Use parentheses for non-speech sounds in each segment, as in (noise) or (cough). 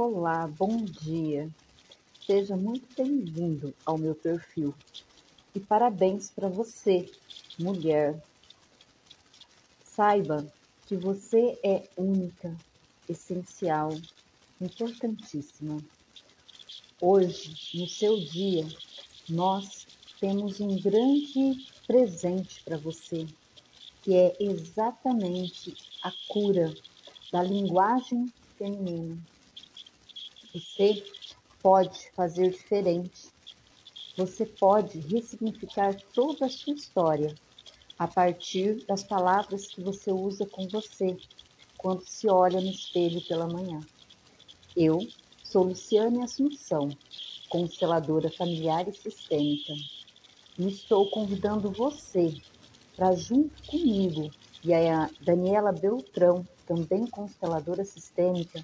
Olá, bom dia. Seja muito bem-vindo ao meu perfil. E parabéns para você, mulher. Saiba que você é única, essencial, importantíssima. Hoje, no seu dia, nós temos um grande presente para você, que é exatamente a cura da linguagem feminina você pode fazer diferente. Você pode ressignificar toda a sua história a partir das palavras que você usa com você quando se olha no espelho pela manhã. Eu sou Luciane Assunção, consteladora familiar e sistêmica, e estou convidando você para, junto comigo e a Daniela Beltrão, também consteladora sistêmica,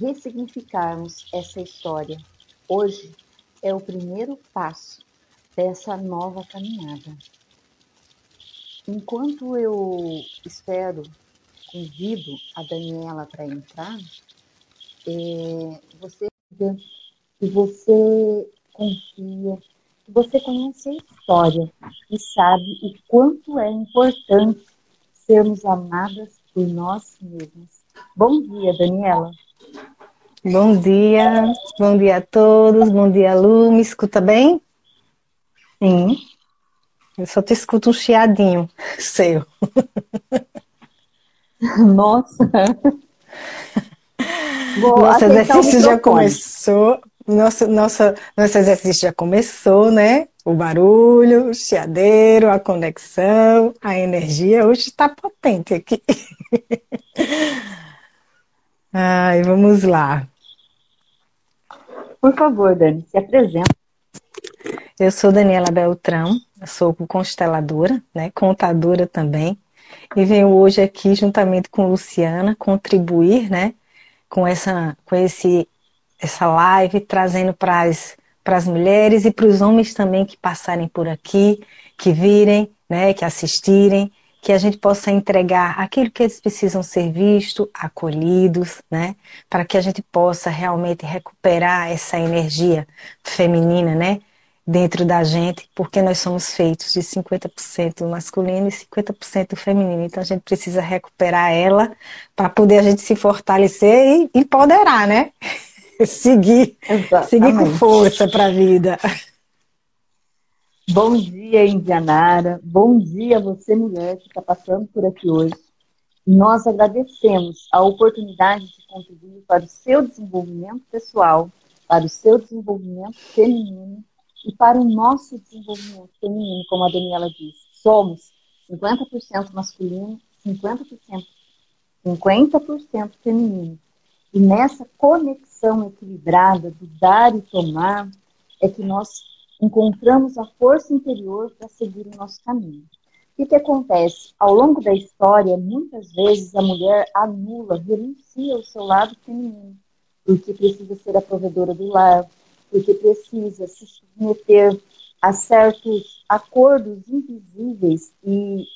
ressignificarmos essa história. Hoje é o primeiro passo dessa nova caminhada. Enquanto eu espero, convido a Daniela para entrar, é, você que você confia, que você conhece a história e sabe o quanto é importante sermos amadas por nós mesmas. Bom dia, Daniela. Bom dia, bom dia a todos, bom dia Lu, me escuta bem? Sim. Eu só te escuto um chiadinho (laughs) seu. (laughs) Nossa. (laughs) Vou nosso exercício já começou. Nosso, nosso, nosso exercício já começou, né? O barulho, o chiadeiro, a conexão, a energia. Hoje está potente aqui. Ai, vamos lá. Por favor, Dani, se apresenta. Eu sou Daniela Beltrão, sou consteladora, né, contadora também, e venho hoje aqui juntamente com Luciana contribuir, né, com essa, com esse, essa live trazendo para as para as mulheres e para os homens também que passarem por aqui, que virem, né, que assistirem, que a gente possa entregar aquilo que eles precisam ser vistos, acolhidos, né? Para que a gente possa realmente recuperar essa energia feminina, né? Dentro da gente, porque nós somos feitos de 50% masculino e 50% feminino. Então a gente precisa recuperar ela para poder a gente se fortalecer e empoderar, né? (laughs) seguir, Exatamente. seguir com força para a vida. Bom dia, Indianara. Bom dia você, mulher, que está passando por aqui hoje. Nós agradecemos a oportunidade de contribuir para o seu desenvolvimento pessoal, para o seu desenvolvimento feminino e para o nosso desenvolvimento feminino, como a Daniela disse. Somos 50% masculino, 50%, 50% feminino. E nessa conexão equilibrada do dar e tomar, é que nós encontramos a força interior para seguir o nosso caminho. O que acontece? Ao longo da história, muitas vezes a mulher anula, renuncia ao seu lado feminino, porque precisa ser a provedora do lar, porque precisa se submeter a certos acordos invisíveis e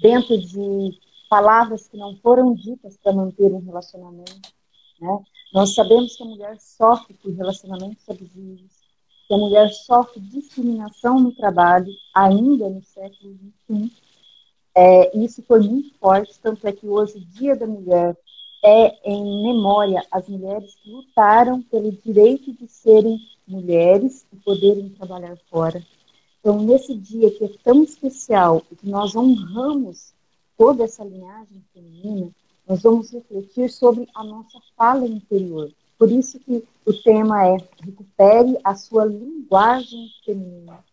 dentro de palavras que não foram ditas para manter um relacionamento. Né? Nós sabemos que a mulher sofre por relacionamentos abusivos, que a mulher sofre discriminação no trabalho, ainda no século XXI. É, isso foi muito forte, tanto é que hoje o Dia da Mulher é em memória às mulheres que lutaram pelo direito de serem mulheres e poderem trabalhar fora. Então, nesse dia que é tão especial e que nós honramos toda essa linhagem feminina, nós vamos refletir sobre a nossa fala interior, por isso que o tema é recupere a sua linguagem feminina.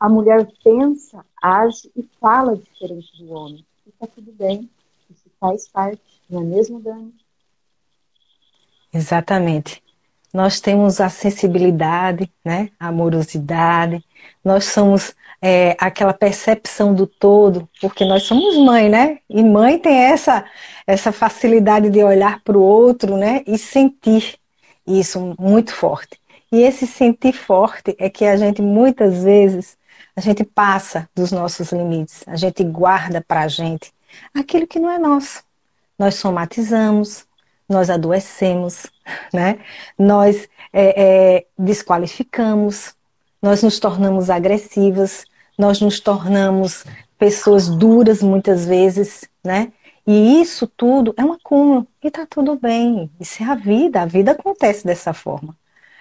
A mulher pensa, age e fala diferente do homem. E está tudo bem. Isso faz parte, não é mesmo, Dani? Exatamente. Nós temos a sensibilidade, né? a amorosidade, nós somos é, aquela percepção do todo, porque nós somos mãe, né? E mãe tem essa, essa facilidade de olhar para o outro, né? E sentir isso muito forte. E esse sentir forte é que a gente muitas vezes a gente passa dos nossos limites, a gente guarda para a gente aquilo que não é nosso. Nós somatizamos, nós adoecemos, né? Nós é, é, desqualificamos, nós nos tornamos agressivas, nós nos tornamos pessoas duras muitas vezes, né? E isso tudo é um acúmulo e tá tudo bem. Isso é a vida, a vida acontece dessa forma.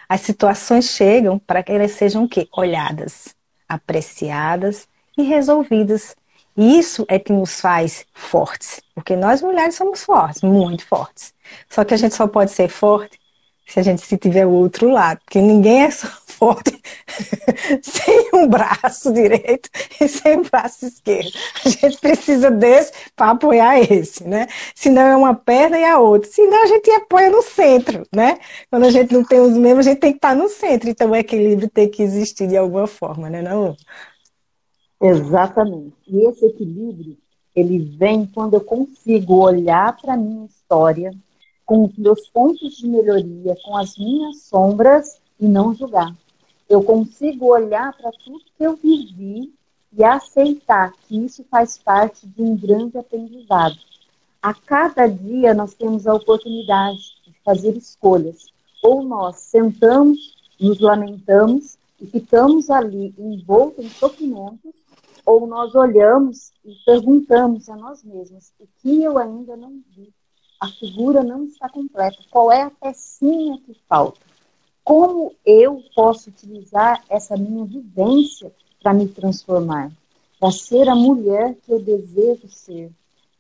As situações chegam para que elas sejam o quê? Olhadas, apreciadas e resolvidas. Isso é que nos faz fortes, porque nós mulheres somos fortes, muito fortes. Só que a gente só pode ser forte se a gente se tiver o outro lado, porque ninguém é só (laughs) forte (laughs) sem um braço direito e sem um braço esquerdo. A gente precisa desse para apoiar esse, né? Senão é uma perna e a outra. Senão a gente apoia no centro, né? Quando a gente não tem os mesmos, a gente tem que estar no centro. Então o equilíbrio tem que existir de alguma forma, né, não? Exatamente. E esse equilíbrio, ele vem quando eu consigo olhar para a minha história com os meus pontos de melhoria, com as minhas sombras e não julgar. Eu consigo olhar para tudo que eu vivi e aceitar que isso faz parte de um grande aprendizado. A cada dia nós temos a oportunidade de fazer escolhas. Ou nós sentamos, nos lamentamos e ficamos ali envoltos em sofrimentos, ou nós olhamos e perguntamos a nós mesmos o que eu ainda não vi. A figura não está completa. Qual é a pecinha que falta? Como eu posso utilizar essa minha vivência para me transformar? Para ser a mulher que eu desejo ser?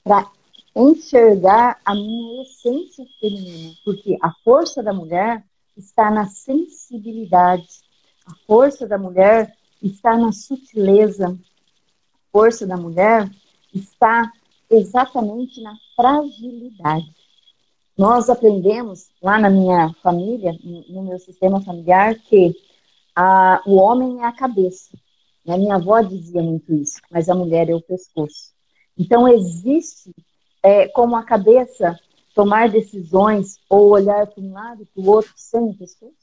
Para enxergar a minha essência feminina? Porque a força da mulher está na sensibilidade. A força da mulher está na sutileza, força da mulher está exatamente na fragilidade. Nós aprendemos lá na minha família, no meu sistema familiar, que a, o homem é a cabeça. A minha avó dizia muito isso, mas a mulher é o pescoço. Então, existe é, como a cabeça tomar decisões ou olhar para um lado e para o outro sem o pescoço?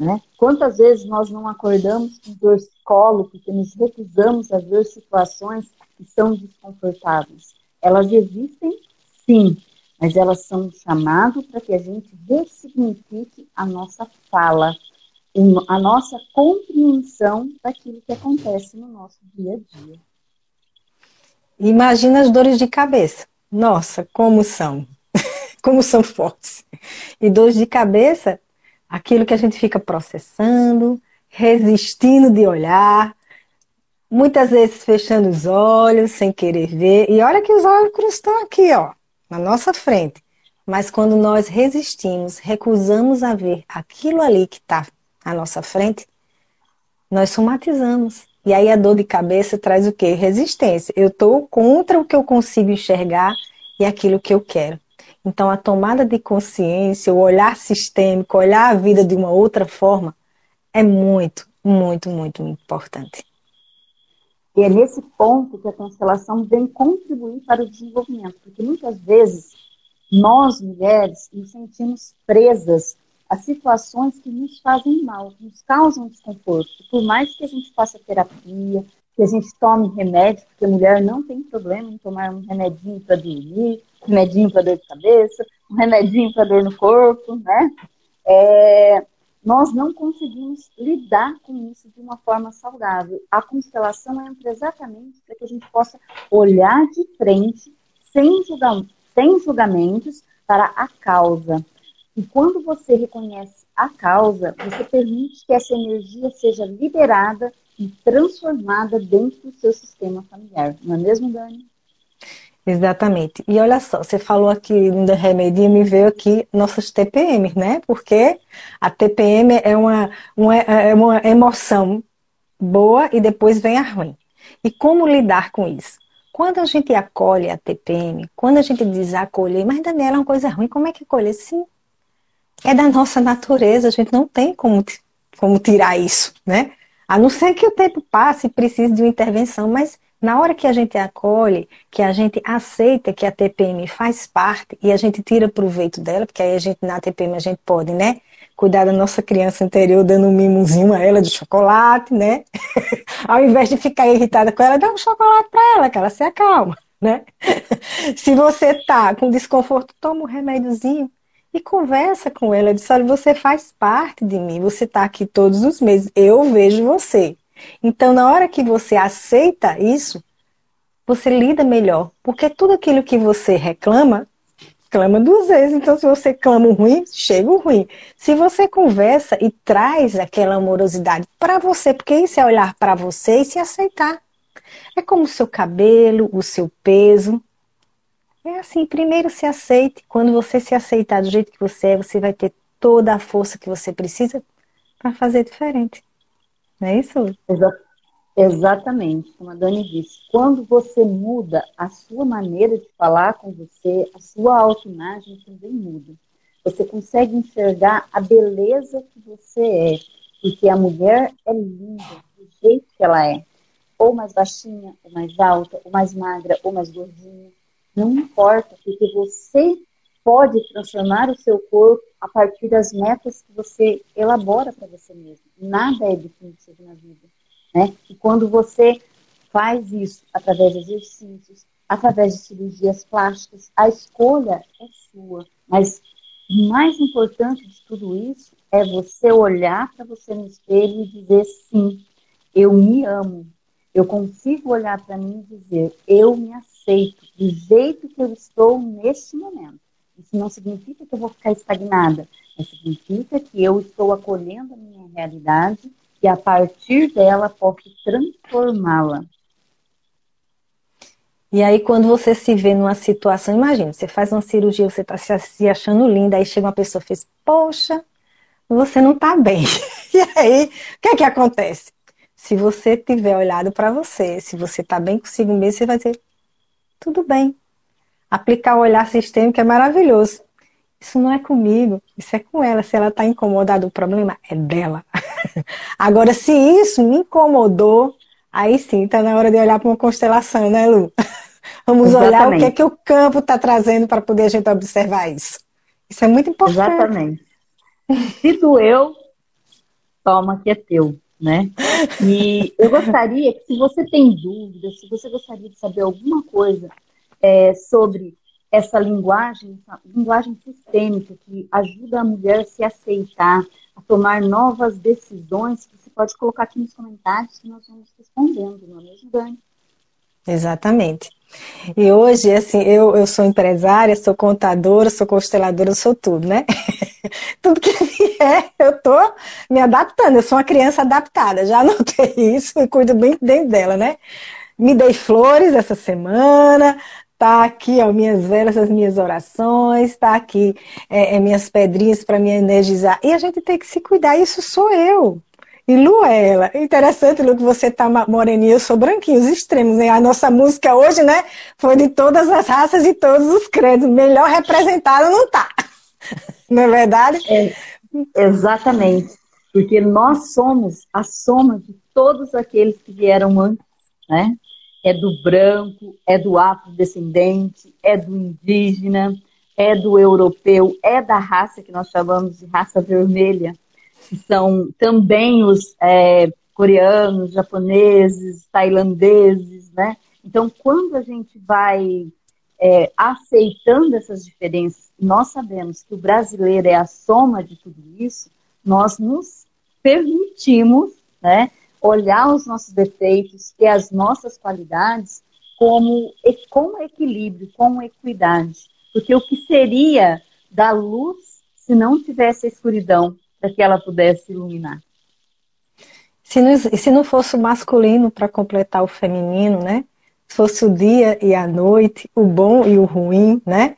Né? Quantas vezes nós não acordamos com dor de colo porque nos recusamos a ver situações que são desconfortáveis? Elas existem, sim, mas elas são um chamado para que a gente ressignifique a nossa fala, a nossa compreensão daquilo que acontece no nosso dia a dia. Imagina as dores de cabeça. Nossa, como são! (laughs) como são fortes. E dores de cabeça aquilo que a gente fica processando, resistindo de olhar, muitas vezes fechando os olhos sem querer ver. E olha que os olhos estão aqui, ó, na nossa frente. Mas quando nós resistimos, recusamos a ver aquilo ali que está à nossa frente, nós somatizamos. E aí a dor de cabeça traz o quê? Resistência. Eu estou contra o que eu consigo enxergar e aquilo que eu quero. Então, a tomada de consciência, o olhar sistêmico, olhar a vida de uma outra forma, é muito, muito, muito importante. E é nesse ponto que a constelação vem contribuir para o desenvolvimento, porque muitas vezes nós, mulheres, nos sentimos presas a situações que nos fazem mal, que nos causam desconforto. Por mais que a gente faça terapia, que a gente tome remédio, porque a mulher não tem problema em tomar um remedinho para dormir, remedinho para dor de cabeça, um remedinho para dor no corpo, né? É, nós não conseguimos lidar com isso de uma forma saudável. A constelação entra exatamente para que a gente possa olhar de frente, sem, julga sem julgamentos, para a causa. E quando você reconhece a causa, você permite que essa energia seja liberada e transformada dentro do seu sistema familiar. Não é mesmo, Dani? Exatamente. E olha só, você falou aqui do remedinho, me veio aqui nossas TPM, né? Porque a TPM é uma, uma, é uma emoção boa e depois vem a ruim. E como lidar com isso? Quando a gente acolhe a TPM, quando a gente diz acolher, mas Daniela é uma coisa ruim, como é que acolher? Sim, é da nossa natureza, a gente não tem como, como tirar isso, né? A não ser que o tempo passe e precise de uma intervenção, mas na hora que a gente acolhe, que a gente aceita que a TPM faz parte e a gente tira proveito dela, porque aí a gente na TPM a gente pode, né? Cuidar da nossa criança interior dando um mimozinho a ela de chocolate, né? (laughs) Ao invés de ficar irritada com ela, dá um chocolate para ela, que ela se acalma, né? (laughs) Se você tá com desconforto, toma um remédiozinho e conversa com ela. Diz, olha, você faz parte de mim, você tá aqui todos os meses, eu vejo você. Então, na hora que você aceita isso, você lida melhor. Porque tudo aquilo que você reclama, clama duas vezes. Então, se você clama o ruim, chega o ruim. Se você conversa e traz aquela amorosidade para você, porque isso é olhar para você e se aceitar. É como o seu cabelo, o seu peso. É assim, primeiro se aceite. Quando você se aceitar do jeito que você é, você vai ter toda a força que você precisa para fazer diferente. Não é isso? Exatamente, como a Dani disse. Quando você muda a sua maneira de falar com você, a sua autoimagem também muda. Você consegue enxergar a beleza que você é, porque a mulher é linda do jeito que ela é. Ou mais baixinha, ou mais alta, ou mais magra, ou mais gordinha. Não importa, porque você pode transformar o seu corpo a partir das metas que você elabora para você mesmo. Nada é definitivo na vida. Né? E quando você faz isso através de exercícios, através de cirurgias plásticas, a escolha é sua. Mas o mais importante de tudo isso é você olhar para você no espelho e dizer sim, eu me amo. Eu consigo olhar para mim e dizer, eu me aceito do jeito que eu estou neste momento. Isso não significa que eu vou ficar estagnada, mas significa que eu estou acolhendo a minha realidade e a partir dela posso transformá-la. E aí, quando você se vê numa situação, imagina, você faz uma cirurgia, você está se achando linda, aí chega uma pessoa e fez, poxa, você não está bem. (laughs) E aí, o que é que acontece? Se você tiver olhado para você, se você está bem consigo mesmo, você vai dizer, tudo bem. Aplicar o olhar sistêmico é maravilhoso. Isso não é comigo, isso é com ela. Se ela está incomodada, o problema é dela. (laughs) Agora, se isso me incomodou, aí sim, está na hora de olhar para uma constelação, né, Lu? (laughs) Vamos Exatamente. olhar o que é que o campo está trazendo para poder a gente observar isso. Isso é muito importante. Exatamente. Se doeu, toma que é teu, né? E eu gostaria que, se você tem dúvidas, se você gostaria de saber alguma coisa é, sobre essa linguagem, essa linguagem sistêmica que ajuda a mulher a se aceitar, a tomar novas decisões, você pode colocar aqui nos comentários que nós vamos respondendo, não é mesmo, Dani? Exatamente. E hoje, assim, eu, eu sou empresária, sou contadora, sou consteladora, sou tudo, né? (laughs) tudo que vier, eu tô me adaptando. Eu sou uma criança adaptada, já (laughs) anotei isso e cuido bem dentro dela, né? Me dei flores essa semana, Tá aqui, ó, minhas velas, as minhas orações, tá aqui é, é minhas pedrinhas para me energizar. E a gente tem que se cuidar, isso sou eu. E Lu é ela. Interessante, Lu, que você tá moreninha, eu sou branquinho, os extremos. Né? A nossa música hoje, né, foi de todas as raças e todos os credos. Melhor representada não tá. (laughs) Não é verdade? É, exatamente. Porque nós somos a soma de todos aqueles que vieram antes, né? É do branco, é do afrodescendente, é do indígena, é do europeu, é da raça que nós chamamos de raça vermelha, que são também os é, coreanos, japoneses, tailandeses, né? Então, quando a gente vai é, aceitando essas diferenças, nós sabemos que o brasileiro é a soma de tudo isso, nós nos permitimos, né, olhar os nossos defeitos e as nossas qualidades como com equilíbrio, com equidade. Porque o que seria da luz se não tivesse a escuridão para que ela pudesse iluminar? Se não, se não fosse o masculino para completar o feminino, né? Se fosse o dia e a noite, o bom e o ruim, né?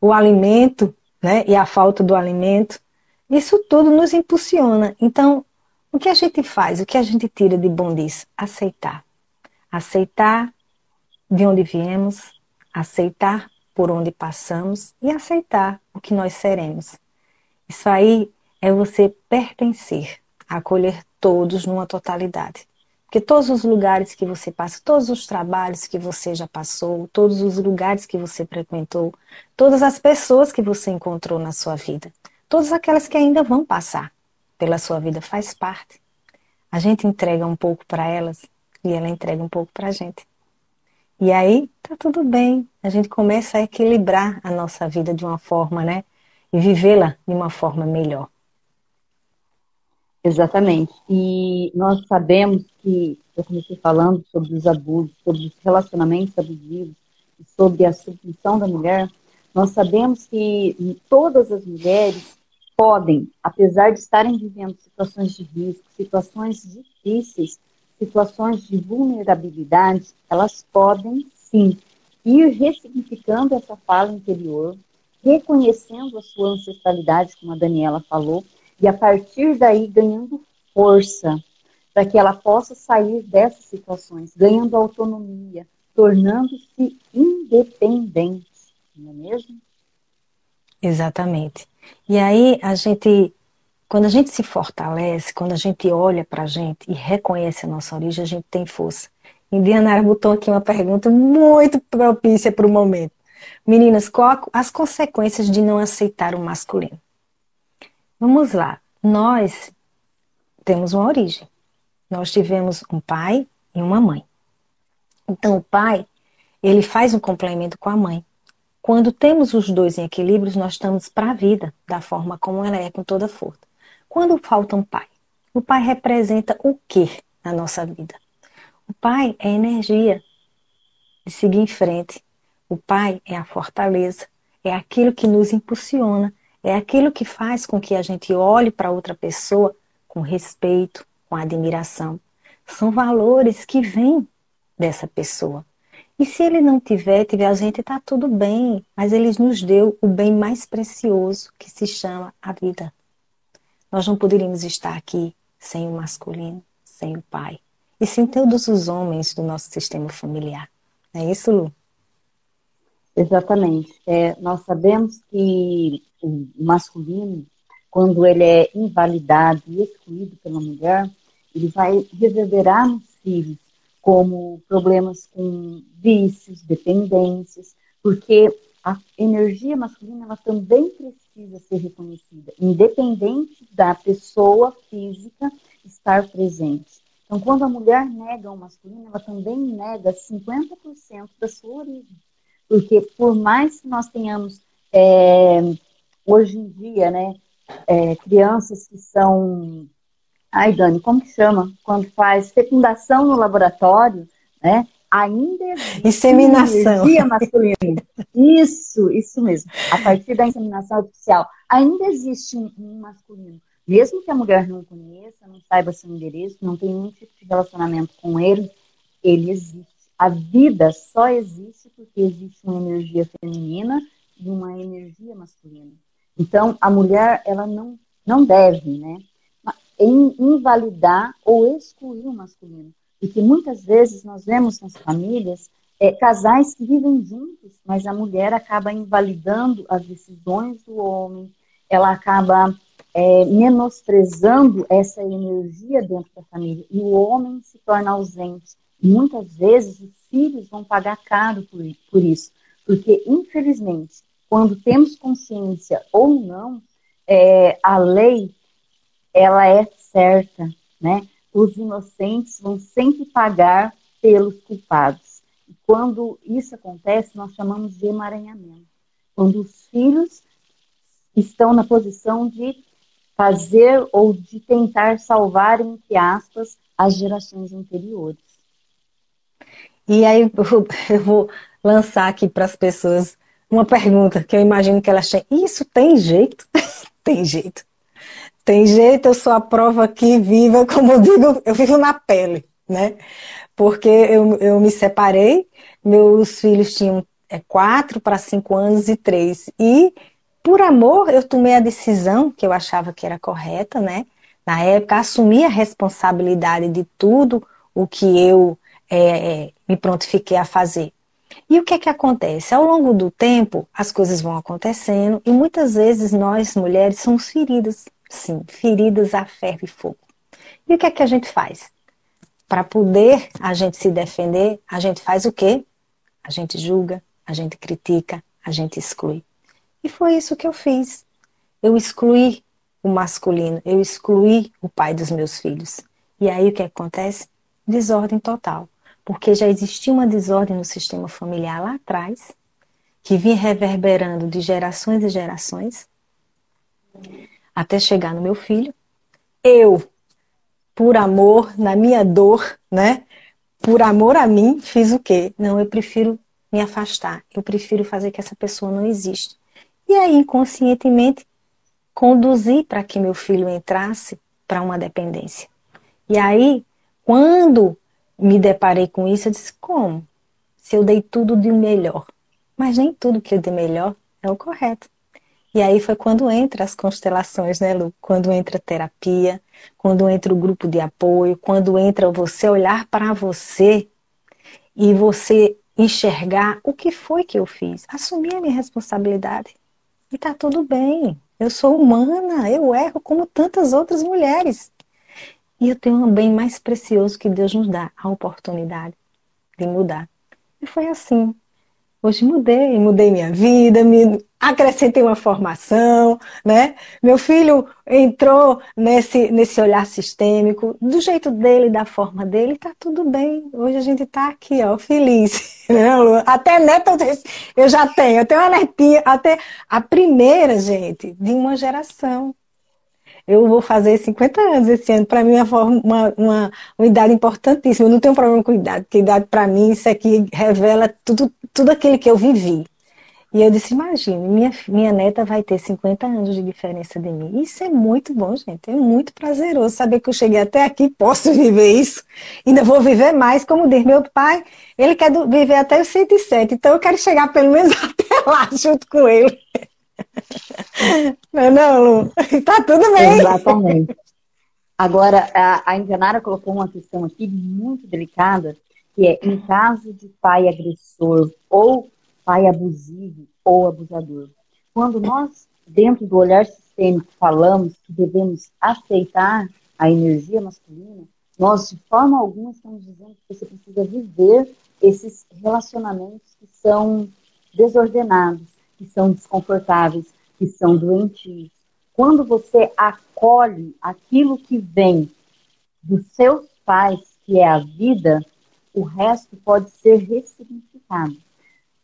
O alimento, né? E a falta do alimento. Isso tudo nos impulsiona. Então, o que a gente faz? O que a gente tira de bom disso? Aceitar. Aceitar de onde viemos, aceitar por onde passamos e aceitar o que nós seremos. Isso aí é você pertencer, acolher todos numa totalidade. Porque todos os lugares que você passa, todos os trabalhos que você já passou, todos os lugares que você frequentou, todas as pessoas que você encontrou na sua vida, todas aquelas que ainda vão passar pela sua vida faz parte. A gente entrega um pouco para elas e ela entrega um pouco para a gente. E aí tá tudo bem. A gente começa a equilibrar a nossa vida de uma forma, né? E vivê-la de uma forma melhor. Exatamente. E nós sabemos que, eu comecei falando sobre os abusos, sobre os relacionamentos abusivos, sobre a submissão da mulher, nós sabemos que todas as mulheres podem, apesar de estarem vivendo situações de risco, situações difíceis, situações de vulnerabilidade, elas podem sim ir ressignificando essa fala interior, reconhecendo a sua ancestralidade, como a Daniela falou, e a partir daí ganhando força para que ela possa sair dessas situações, ganhando autonomia, tornando-se independente, não é mesmo? Exatamente. E aí a gente, quando a gente se fortalece, quando a gente olha para a gente e reconhece a nossa origem, a gente tem força. Indianara botou aqui uma pergunta muito propícia para o momento. Meninas, qual as consequências de não aceitar o masculino? Vamos lá. Nós temos uma origem. Nós tivemos um pai e uma mãe. Então, o pai, ele faz um complemento com a mãe. Quando temos os dois em equilíbrio, nós estamos para a vida, da forma como ela é, com toda força. Quando falta um pai, o pai representa o que na nossa vida? O pai é energia de seguir em frente. O pai é a fortaleza, é aquilo que nos impulsiona, é aquilo que faz com que a gente olhe para outra pessoa com respeito, com admiração. São valores que vêm dessa pessoa. E se ele não tiver, tiver a gente, está tudo bem. Mas ele nos deu o bem mais precioso que se chama a vida. Nós não poderíamos estar aqui sem o masculino, sem o pai. E sem todos os homens do nosso sistema familiar. Não é isso, Lu? Exatamente. É, nós sabemos que o masculino, quando ele é invalidado e excluído pela mulher, ele vai reverberar nos filhos como problemas com vícios, dependências, porque a energia masculina ela também precisa ser reconhecida, independente da pessoa física estar presente. Então, quando a mulher nega o masculino, ela também nega 50% da sua origem. Porque por mais que nós tenhamos, é, hoje em dia, né, é, crianças que são Ai, Dani, como que chama? Quando faz fecundação no laboratório, né? Ainda existe (laughs) inseminação. energia masculina. Isso, isso mesmo. A partir da inseminação artificial, ainda existe um, um masculino. Mesmo que a mulher não conheça, não saiba seu endereço, não tenha nenhum tipo de relacionamento com ele, ele existe. A vida só existe porque existe uma energia feminina e uma energia masculina. Então, a mulher, ela não, não deve, né? Em invalidar ou excluir o masculino. E que muitas vezes nós vemos nas famílias é, casais que vivem juntos, mas a mulher acaba invalidando as decisões do homem, ela acaba é, menosprezando essa energia dentro da família e o homem se torna ausente. Muitas vezes os filhos vão pagar caro por, por isso, porque infelizmente, quando temos consciência ou não, é, a lei ela é certa, né? Os inocentes vão sempre pagar pelos culpados. E quando isso acontece, nós chamamos de emaranhamento. Quando os filhos estão na posição de fazer ou de tentar salvar, entre aspas, as gerações anteriores. E aí eu vou (laughs) lançar aqui para as pessoas uma pergunta que eu imagino que elas têm. Isso tem jeito? (laughs) tem jeito. Tem jeito, eu sou a prova aqui viva, (laughs) como eu digo, eu vivo na pele, né? Porque eu, eu me separei, meus filhos tinham é, quatro para cinco anos e três. E por amor eu tomei a decisão que eu achava que era correta, né? Na época, assumi a responsabilidade de tudo o que eu é, é, me prontifiquei a fazer. E o que é que acontece? Ao longo do tempo, as coisas vão acontecendo e muitas vezes nós, mulheres, somos feridas Sim, feridas a ferro e fogo. E o que é que a gente faz? Para poder a gente se defender, a gente faz o quê? A gente julga, a gente critica, a gente exclui. E foi isso que eu fiz. Eu excluí o masculino, eu excluí o pai dos meus filhos. E aí o que acontece? Desordem total. porque já existia uma desordem no sistema familiar lá atrás, que vinha reverberando de gerações e gerações, até chegar no meu filho. Eu, por amor, na minha dor, né? Por amor a mim, fiz o quê? Não, eu prefiro me afastar. Eu prefiro fazer que essa pessoa não exista. E aí, inconscientemente, conduzir para que meu filho entrasse para uma dependência. E aí, quando me deparei com isso, eu disse: como? Se eu dei tudo de melhor. Mas nem tudo que eu dei melhor é o correto. E aí foi quando entra as constelações, né, Lu? Quando entra a terapia, quando entra o grupo de apoio, quando entra você olhar para você e você enxergar o que foi que eu fiz, assumir a minha responsabilidade. E tá tudo bem. Eu sou humana, eu erro como tantas outras mulheres. E eu tenho um bem mais precioso que Deus nos dá, a oportunidade de mudar. E foi assim. Hoje mudei, mudei minha vida, me acrescentei uma formação, né? Meu filho entrou nesse, nesse olhar sistêmico, do jeito dele, da forma dele, tá tudo bem. Hoje a gente tá aqui, ó, feliz. (laughs) Né? Até neta eu já tenho, eu tenho uma netinha, até a primeira, gente, de uma geração. Eu vou fazer 50 anos esse ano. Para mim é uma, uma, uma, idade importantíssima. Eu não tenho problema com idade, porque idade para mim, isso aqui revela tudo, tudo aquilo que eu vivi. E eu disse, imagine, minha, minha neta vai ter 50 anos de diferença de mim. Isso é muito bom, gente. É muito prazeroso saber que eu cheguei até aqui, posso (laughs) viver isso. Ainda vou viver mais, como diz meu pai, ele quer viver até os 107. Então eu quero chegar pelo menos (laughs) até lá junto com ele. Não não, Lu? (laughs) Tá tudo bem. Exatamente. Agora, a, a Indianara colocou uma questão aqui muito delicada, que é em caso de pai agressor ou pai abusivo ou abusador. Quando nós, dentro do olhar sistêmico, falamos que devemos aceitar a energia masculina, nós, de forma alguma, estamos dizendo que você precisa viver esses relacionamentos que são desordenados, que são desconfortáveis, que são doentios. Quando você acolhe aquilo que vem dos seus pais, que é a vida, o resto pode ser ressignificado.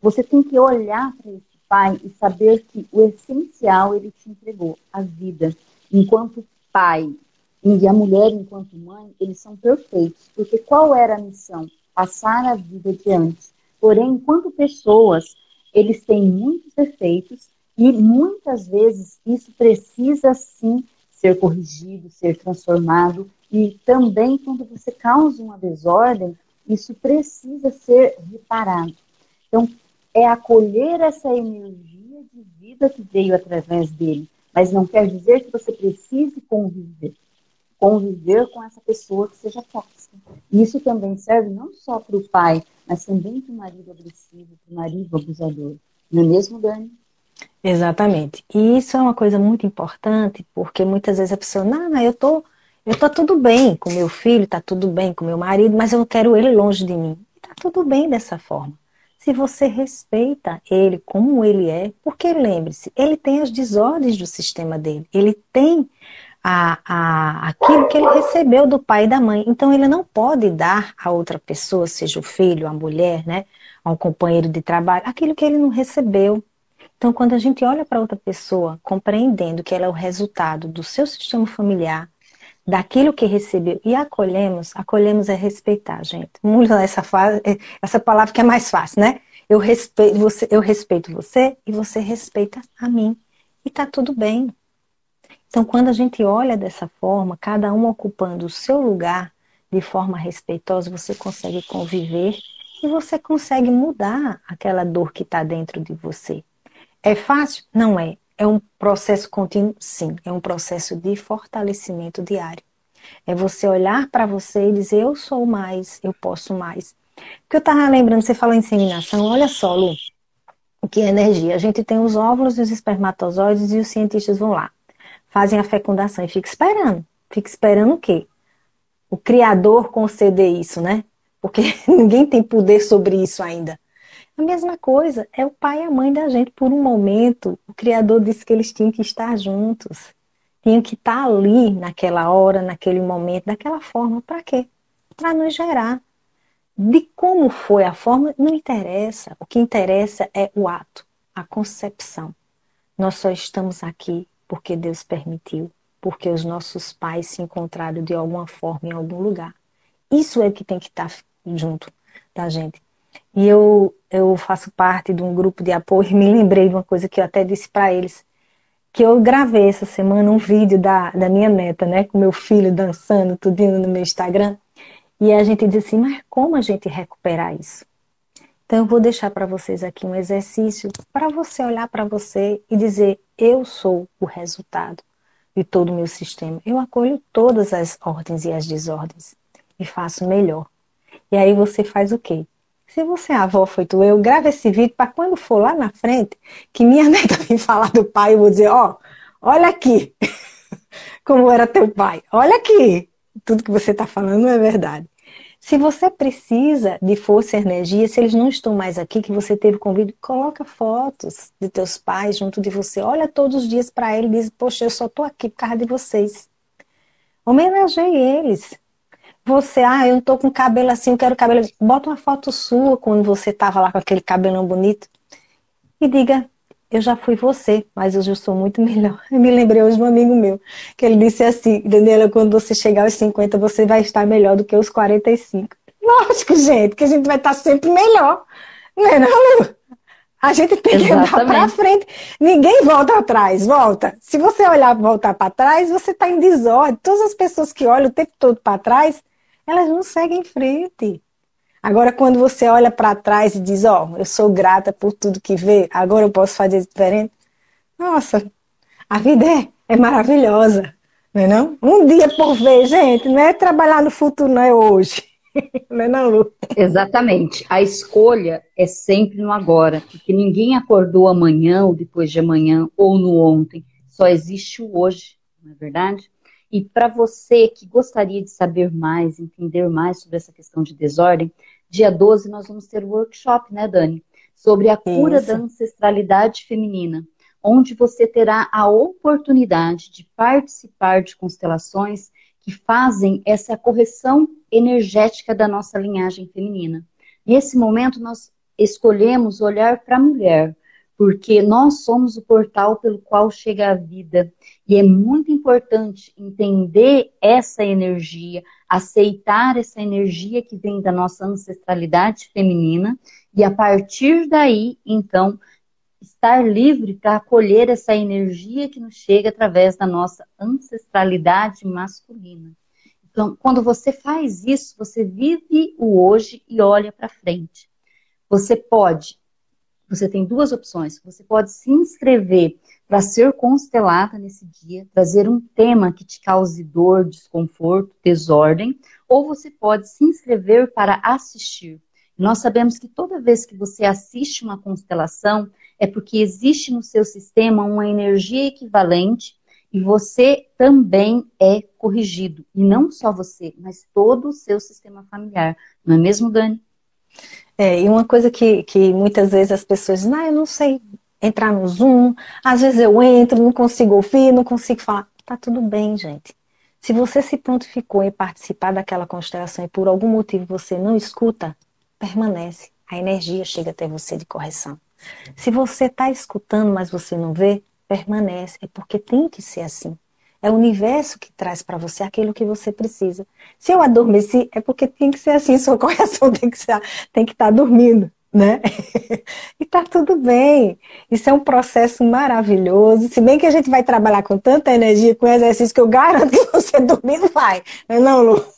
Você tem que olhar para esse pai e saber que o essencial ele te entregou, a vida. Enquanto pai e a mulher enquanto mãe, eles são perfeitos. Porque qual era a missão? Passar a vida adiante. Porém, enquanto pessoas, eles têm muitos defeitos e muitas vezes isso precisa sim ser corrigido, ser transformado. E também, quando você causa uma desordem, isso precisa ser reparado. Então, é acolher essa energia de vida que veio através dele. Mas não quer dizer que você precise conviver. Conviver com essa pessoa que seja tóxica. Isso também serve não só para o pai, mas também para o marido agressivo, para o marido abusador. Não é mesmo, Dani? Exatamente. E isso é uma coisa muito importante, porque muitas vezes a pessoa, não, não eu tô, eu tô tudo bem com meu filho, tá tudo bem com meu marido, mas eu quero ele longe de mim. Tá tudo bem dessa forma. Se você respeita ele como ele é, porque lembre-se, ele tem as desordens do sistema dele, ele tem a, a, aquilo que ele recebeu do pai e da mãe. Então ele não pode dar a outra pessoa, seja o filho, a mulher, né, a um companheiro de trabalho, aquilo que ele não recebeu. Então, quando a gente olha para outra pessoa, compreendendo que ela é o resultado do seu sistema familiar, daquilo que recebeu e acolhemos, acolhemos é respeitar, gente. Muito essa, fase, essa palavra que é mais fácil, né? Eu respeito você, eu respeito você e você respeita a mim. E tá tudo bem. Então, quando a gente olha dessa forma, cada um ocupando o seu lugar de forma respeitosa, você consegue conviver e você consegue mudar aquela dor que está dentro de você. É fácil? Não é. É um processo contínuo? Sim. É um processo de fortalecimento diário. É você olhar para você e dizer: Eu sou mais, eu posso mais. Porque eu estava lembrando, você falou inseminação, olha só, Lu, o que é energia. A gente tem os óvulos os espermatozoides e os cientistas vão lá, fazem a fecundação e fica esperando. Fica esperando o quê? O Criador conceder isso, né? Porque (laughs) ninguém tem poder sobre isso ainda. A mesma coisa é o pai e a mãe da gente. Por um momento, o Criador disse que eles tinham que estar juntos. Tinham que estar ali naquela hora, naquele momento, daquela forma. Para quê? Para nos gerar. de como foi a forma, não interessa. O que interessa é o ato, a concepção. Nós só estamos aqui porque Deus permitiu, porque os nossos pais se encontraram de alguma forma em algum lugar. Isso é que tem que estar junto da gente. E eu, eu faço parte de um grupo de apoio e (laughs) me lembrei de uma coisa que eu até disse para eles, que eu gravei essa semana um vídeo da, da minha neta, né, com meu filho dançando, tudo no meu Instagram. E a gente diz assim, mas como a gente recuperar isso? Então eu vou deixar para vocês aqui um exercício para você olhar para você e dizer, eu sou o resultado de todo o meu sistema. Eu acolho todas as ordens e as desordens e faço melhor. E aí você faz o quê? Se você é avó foi tu, eu gravo esse vídeo para quando for lá na frente, que minha (laughs) neta vem falar do pai, eu vou dizer, ó, oh, olha aqui (laughs) como era teu pai. Olha aqui, tudo que você está falando é verdade. Se você precisa de força e energia, se eles não estão mais aqui, que você teve convite, coloca fotos de teus pais junto de você. Olha todos os dias para ele e diz: Poxa, eu só estou aqui por causa de vocês. Homenageie eles. Você, ah, eu não tô com cabelo assim, eu quero cabelo. Bota uma foto sua quando você tava lá com aquele cabelão bonito e diga: Eu já fui você, mas hoje eu sou muito (laughs) melhor. Eu me lembrei hoje de um amigo meu, que ele disse assim: Daniela, quando você chegar aos 50, você vai estar melhor do que os 45. Lógico, gente, que a gente vai estar sempre melhor. Não é, não, A gente tem que andar para frente. Ninguém volta atrás, volta. Se você olhar voltar para trás, você está em desordem. Todas as pessoas que olham o tempo todo para trás elas não seguem em frente. Agora, quando você olha para trás e diz, ó, oh, eu sou grata por tudo que vê, agora eu posso fazer diferente. Nossa, a vida é, é maravilhosa, não é não? Um dia por vez, gente, não é trabalhar no futuro, não é hoje. (laughs) Não é não, Lu? Exatamente. A escolha é sempre no agora, porque ninguém acordou amanhã ou depois de amanhã ou no ontem. Só existe o hoje, não é verdade? E para você que gostaria de saber mais, entender mais sobre essa questão de desordem, dia 12 nós vamos ter o um workshop, né, Dani? Sobre a cura Isso. da ancestralidade feminina, onde você terá a oportunidade de participar de constelações que fazem essa correção energética da nossa linhagem feminina. Nesse momento, nós escolhemos olhar para a mulher, porque nós somos o portal pelo qual chega a vida. E é muito importante entender essa energia, aceitar essa energia que vem da nossa ancestralidade feminina, e a partir daí, então, estar livre para acolher essa energia que nos chega através da nossa ancestralidade masculina. Então, quando você faz isso, você vive o hoje e olha para frente. Você pode você tem duas opções. Você pode se inscrever para ser constelada nesse dia, trazer um tema que te cause dor, desconforto, desordem, ou você pode se inscrever para assistir. Nós sabemos que toda vez que você assiste uma constelação, é porque existe no seu sistema uma energia equivalente e você também é corrigido. E não só você, mas todo o seu sistema familiar. Não é mesmo, Dani? É, e uma coisa que, que muitas vezes as pessoas dizem, ah, eu não sei entrar no Zoom, às vezes eu entro, não consigo ouvir, não consigo falar. Tá tudo bem, gente. Se você se prontificou em participar daquela constelação e por algum motivo você não escuta, permanece. A energia chega até você de correção. Se você está escutando, mas você não vê, permanece. É porque tem que ser assim. É o universo que traz para você aquilo que você precisa. Se eu adormeci, é porque tem que ser assim, (laughs) sua correção tem que estar tem que tá dormindo, né? (laughs) e tá tudo bem. Isso é um processo maravilhoso. Se bem que a gente vai trabalhar com tanta energia, com exercício que eu garanto que (laughs) você dormindo vai. Não é Lu?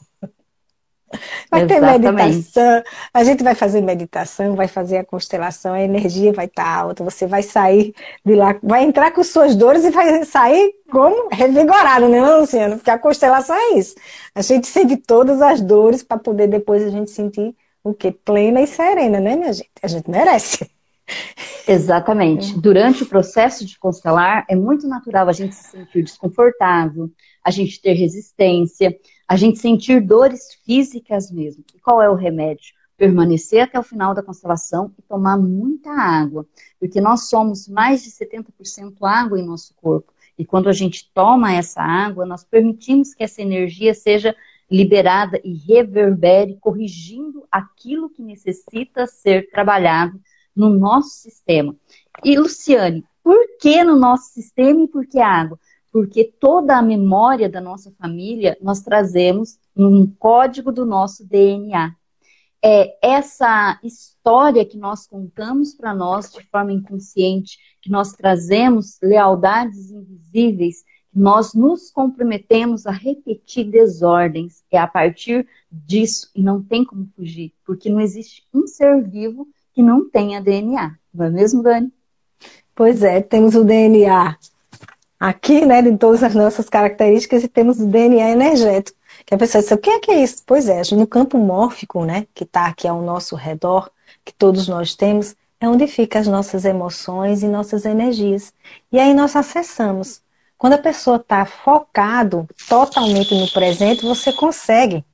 Vai Exatamente. ter meditação, a gente vai fazer meditação, vai fazer a constelação, a energia vai estar tá alta, você vai sair de lá, vai entrar com suas dores e vai sair como revigorado, né, Luciano? Porque a constelação é isso. A gente sente todas as dores para poder depois a gente sentir o que? Plena e serena, né, minha gente? A gente merece. Exatamente. Durante o processo de constelar, é muito natural a gente se sentir desconfortável, a gente ter resistência, a gente sentir dores físicas mesmo. E qual é o remédio? Permanecer até o final da constelação e tomar muita água, porque nós somos mais de 70% água em nosso corpo. E quando a gente toma essa água, nós permitimos que essa energia seja liberada e reverbere, corrigindo aquilo que necessita ser trabalhado no nosso sistema. E, Luciane, por que no nosso sistema e por que água? Porque toda a memória da nossa família nós trazemos num código do nosso DNA. É essa história que nós contamos para nós de forma inconsciente, que nós trazemos lealdades invisíveis nós nos comprometemos a repetir desordens. É a partir disso, e não tem como fugir, porque não existe um ser vivo que não tenha DNA. Não é mesmo, Dani? Pois é, temos o DNA aqui, né, de todas as nossas características, e temos o DNA energético. Que a pessoa diz, o que é que é isso? Pois é, no campo mórfico, né, que está aqui ao nosso redor, que todos nós temos, é onde ficam as nossas emoções e nossas energias. E aí nós acessamos. Quando a pessoa está focado totalmente no presente, você consegue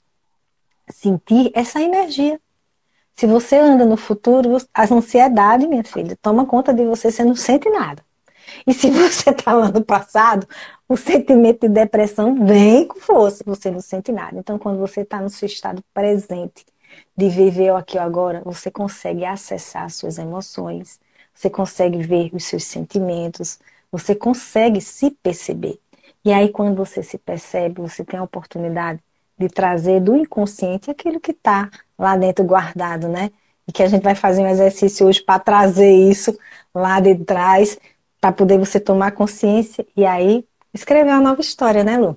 sentir essa energia. Se você anda no futuro, a ansiedade, minha filha, toma conta de você, você não sente nada. E se você está lá no passado, o sentimento de depressão vem com força, você não sente nada. Então, quando você está no seu estado presente, de viver o aqui e agora, você consegue acessar suas emoções, você consegue ver os seus sentimentos, você consegue se perceber. E aí, quando você se percebe, você tem a oportunidade de trazer do inconsciente aquilo que está lá dentro guardado, né? E que a gente vai fazer um exercício hoje para trazer isso lá de trás, para poder você tomar consciência e aí escrever uma nova história, né, Lu?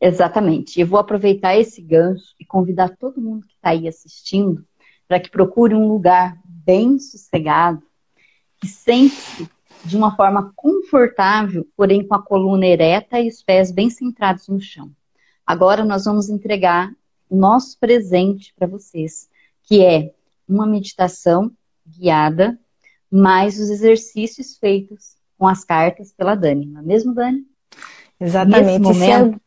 Exatamente. Eu vou aproveitar esse gancho e convidar todo mundo que está aí assistindo para que procure um lugar bem sossegado, que sente de uma forma confortável, porém com a coluna ereta e os pés bem centrados no chão. Agora nós vamos entregar o nosso presente para vocês, que é uma meditação guiada, mais os exercícios feitos com as cartas pela Dani. Não é mesmo, Dani? Exatamente. Momento,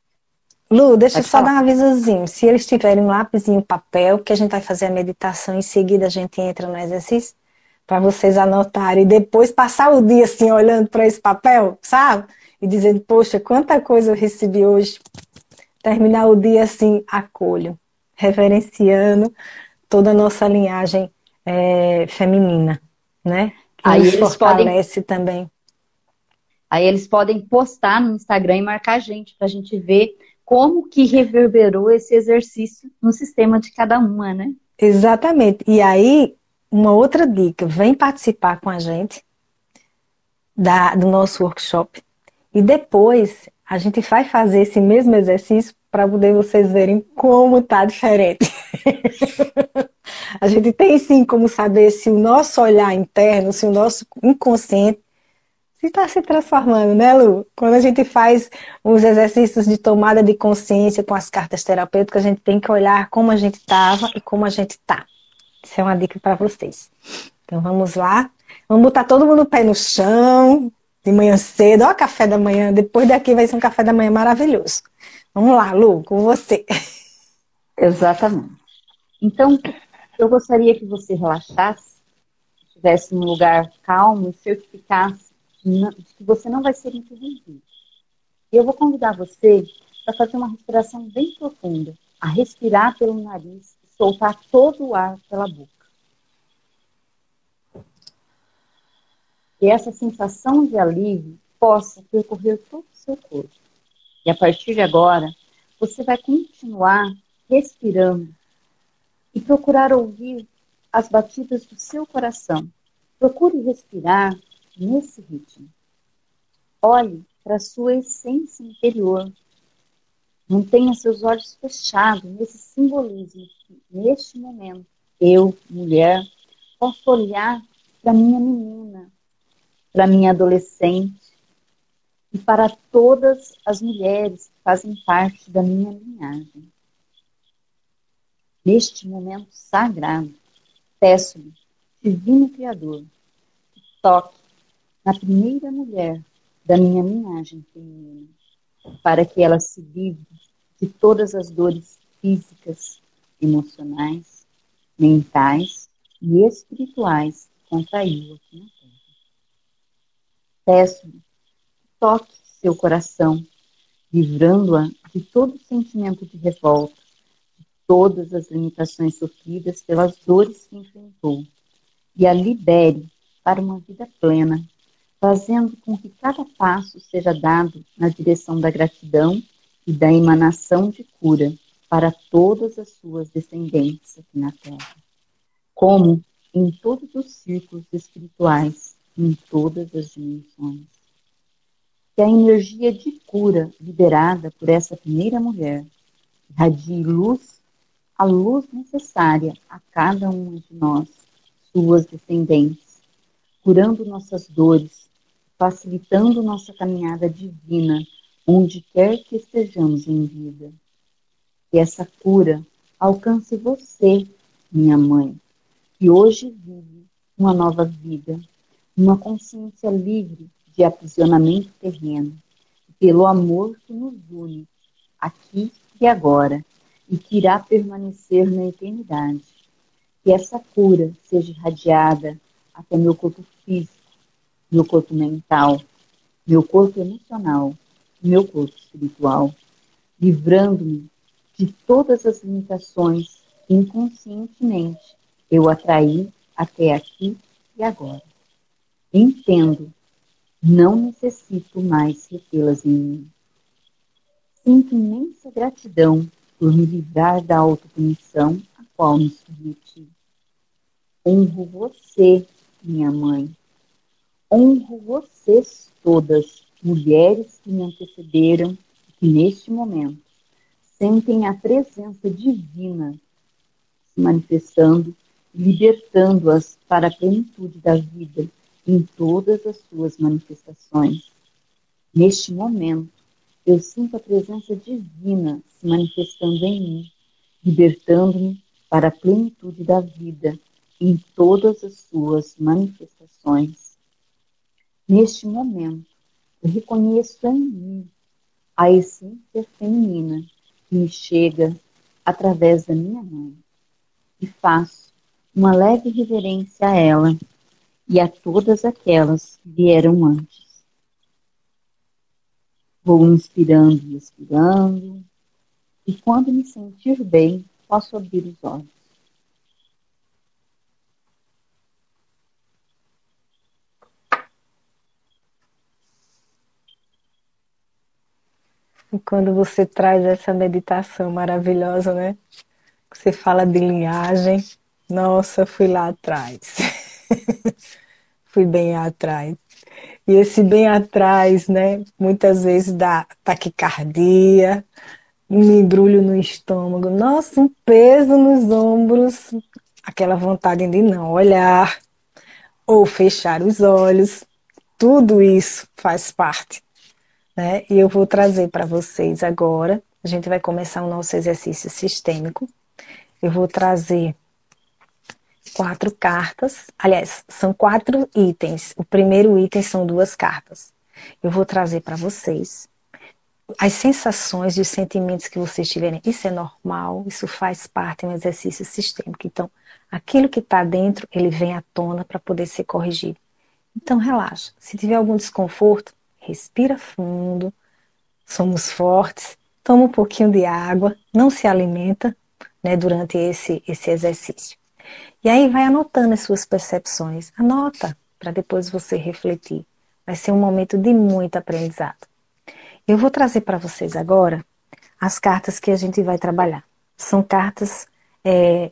Lu, deixa eu só falar. dar um avisozinho. Se eles tiverem um lápis e um papel, que a gente vai fazer a meditação, em seguida a gente entra no exercício, para vocês anotarem e depois passar o dia assim olhando para esse papel, sabe? E dizendo, poxa, quanta coisa eu recebi hoje. Terminar o dia assim, acolho, reverenciando toda a nossa linhagem é, feminina, né? Que Aí eles fortalece podem... também. Aí eles podem postar no Instagram e marcar a gente para a gente ver como que reverberou esse exercício no sistema de cada uma, né? Exatamente. E aí uma outra dica, vem participar com a gente da, do nosso workshop e depois a gente vai fazer esse mesmo exercício para poder vocês verem como tá diferente. (laughs) (laughs) a gente tem sim como saber se o nosso olhar interno, se o nosso inconsciente se está se transformando, né, Lu? Quando a gente faz os exercícios de tomada de consciência com as cartas terapêuticas, a gente tem que olhar como a gente estava e como a gente está. Isso é uma dica para vocês. Então vamos lá. Vamos botar todo mundo o pé no chão, de manhã cedo. Ó, café da manhã. Depois daqui vai ser um café da manhã maravilhoso. Vamos lá, Lu, com você. Exatamente. Então, eu gostaria que você relaxasse, estivesse num lugar calmo e certificasse que você não vai ser interrompido. E eu vou convidar você para fazer uma respiração bem profunda, a respirar pelo nariz soltar todo o ar pela boca. E essa sensação de alívio possa percorrer todo o seu corpo. E a partir de agora, você vai continuar respirando e procurar ouvir as batidas do seu coração. Procure respirar nesse ritmo. Olhe para a sua essência interior, Mantenha seus olhos fechados nesse simbolismo que, neste momento, eu, mulher, posso olhar para minha menina, para minha adolescente e para todas as mulheres que fazem parte da minha linhagem. Neste momento sagrado, peço-lhe, Divino Criador, que toque na primeira mulher da minha linhagem feminina para que ela se livre de todas as dores físicas, emocionais, mentais e espirituais que contraiu aqui na Terra. Peço-lhe, toque seu coração, livrando-a de todo sentimento de revolta, todas as limitações sofridas pelas dores que enfrentou, e a libere para uma vida plena, fazendo com que cada passo seja dado na direção da gratidão e da emanação de cura para todas as suas descendentes aqui na Terra. Como em todos os círculos espirituais, em todas as dimensões. Que a energia de cura liberada por essa primeira mulher irradie luz, a luz necessária a cada uma de nós, suas descendentes, curando nossas dores, facilitando nossa caminhada divina, onde quer que estejamos em vida. Que essa cura alcance você, minha mãe, que hoje vive uma nova vida, uma consciência livre de aprisionamento terreno, pelo amor que nos une, aqui e agora, e que irá permanecer na eternidade. Que essa cura seja irradiada até meu corpo físico, meu corpo mental, meu corpo emocional, meu corpo espiritual, livrando-me de todas as limitações inconscientemente eu atraí até aqui e agora. Entendo, não necessito mais retê-las em mim. Sinto imensa gratidão por me livrar da autopunição a qual me submeti. Honro você, minha mãe. Honro vocês todas, mulheres que me antecederam e que neste momento sentem a presença divina se manifestando libertando-as para a plenitude da vida em todas as suas manifestações. Neste momento, eu sinto a presença divina se manifestando em mim, libertando-me para a plenitude da vida em todas as suas manifestações. Neste momento, eu reconheço em mim a essência feminina que me chega através da minha mãe e faço uma leve reverência a ela e a todas aquelas que vieram antes. Vou inspirando e expirando, e quando me sentir bem, posso abrir os olhos. E quando você traz essa meditação maravilhosa, né? Você fala de linhagem, nossa, fui lá atrás. (laughs) fui bem atrás. E esse bem atrás, né? Muitas vezes dá taquicardia, um embrulho no estômago, nossa, um peso nos ombros, aquela vontade de não olhar ou fechar os olhos. Tudo isso faz parte. Né? E eu vou trazer para vocês agora. A gente vai começar o nosso exercício sistêmico. Eu vou trazer quatro cartas. Aliás, são quatro itens. O primeiro item são duas cartas. Eu vou trazer para vocês as sensações e os sentimentos que vocês tiverem. Isso é normal, isso faz parte de um exercício sistêmico. Então, aquilo que está dentro, ele vem à tona para poder ser corrigido. Então, relaxa. Se tiver algum desconforto, respira fundo. Somos fortes. Toma um pouquinho de água. Não se alimenta né, durante esse, esse exercício. E aí vai anotando as suas percepções. Anota para depois você refletir. Vai ser um momento de muito aprendizado. Eu vou trazer para vocês agora as cartas que a gente vai trabalhar. São cartas é,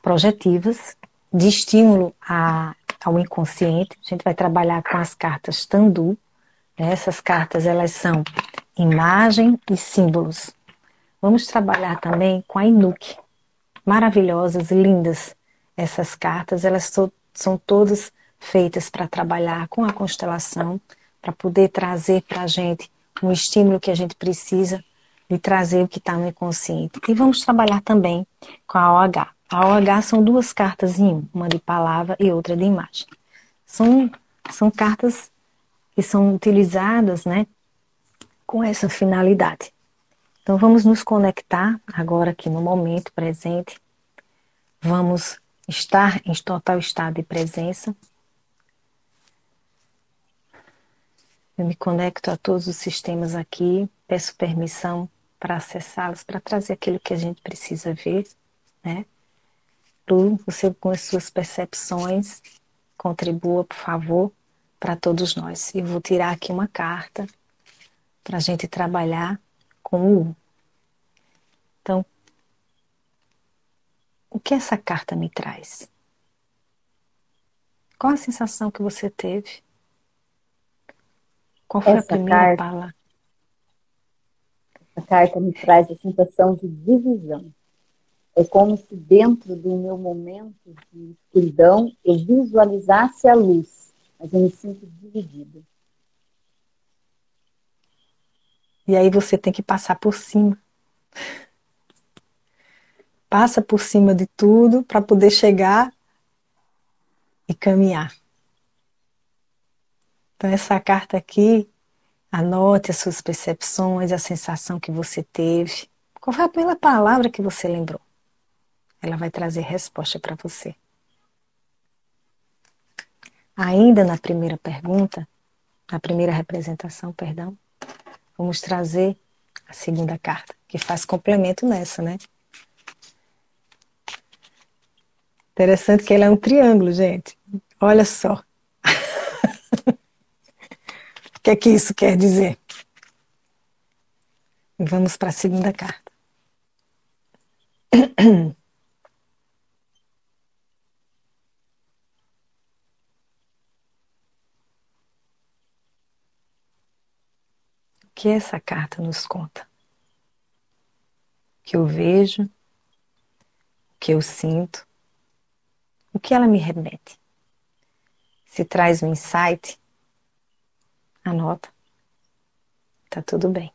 projetivas, de estímulo a, ao inconsciente. A gente vai trabalhar com as cartas Tandu. Essas cartas elas são imagem e símbolos. Vamos trabalhar também com a Inuk. Maravilhosas, lindas essas cartas, elas são todas feitas para trabalhar com a constelação, para poder trazer para a gente um estímulo que a gente precisa e trazer o que está no inconsciente. E vamos trabalhar também com a OH. A OH são duas cartas em um, uma de palavra e outra de imagem. São, são cartas que são utilizadas né, com essa finalidade. Então vamos nos conectar agora aqui no momento presente. Vamos estar em total estado de presença. Eu me conecto a todos os sistemas aqui, peço permissão para acessá-las, para trazer aquilo que a gente precisa ver, né? Lu, você com as suas percepções, contribua, por favor, para todos nós. E vou tirar aqui uma carta para a gente trabalhar com o U. Então, o que essa carta me traz? Qual a sensação que você teve? Qual foi essa a primeira carta, palavra? Essa carta me traz a sensação de divisão. É como se dentro do meu momento de escuridão eu visualizasse a luz, mas eu me sinto dividida. E aí você tem que passar por cima. Passa por cima de tudo para poder chegar e caminhar. Então, essa carta aqui, anote as suas percepções, a sensação que você teve. Qual foi a primeira palavra que você lembrou? Ela vai trazer resposta para você. Ainda na primeira pergunta, na primeira representação, perdão, vamos trazer a segunda carta, que faz complemento nessa, né? Interessante que ela é um triângulo, gente. Olha só. (laughs) o que é que isso quer dizer? Vamos para a segunda carta. (clears throat) que essa carta nos conta? O que eu vejo, o que eu sinto, o que ela me remete. Se traz um insight, anota. Tá tudo bem.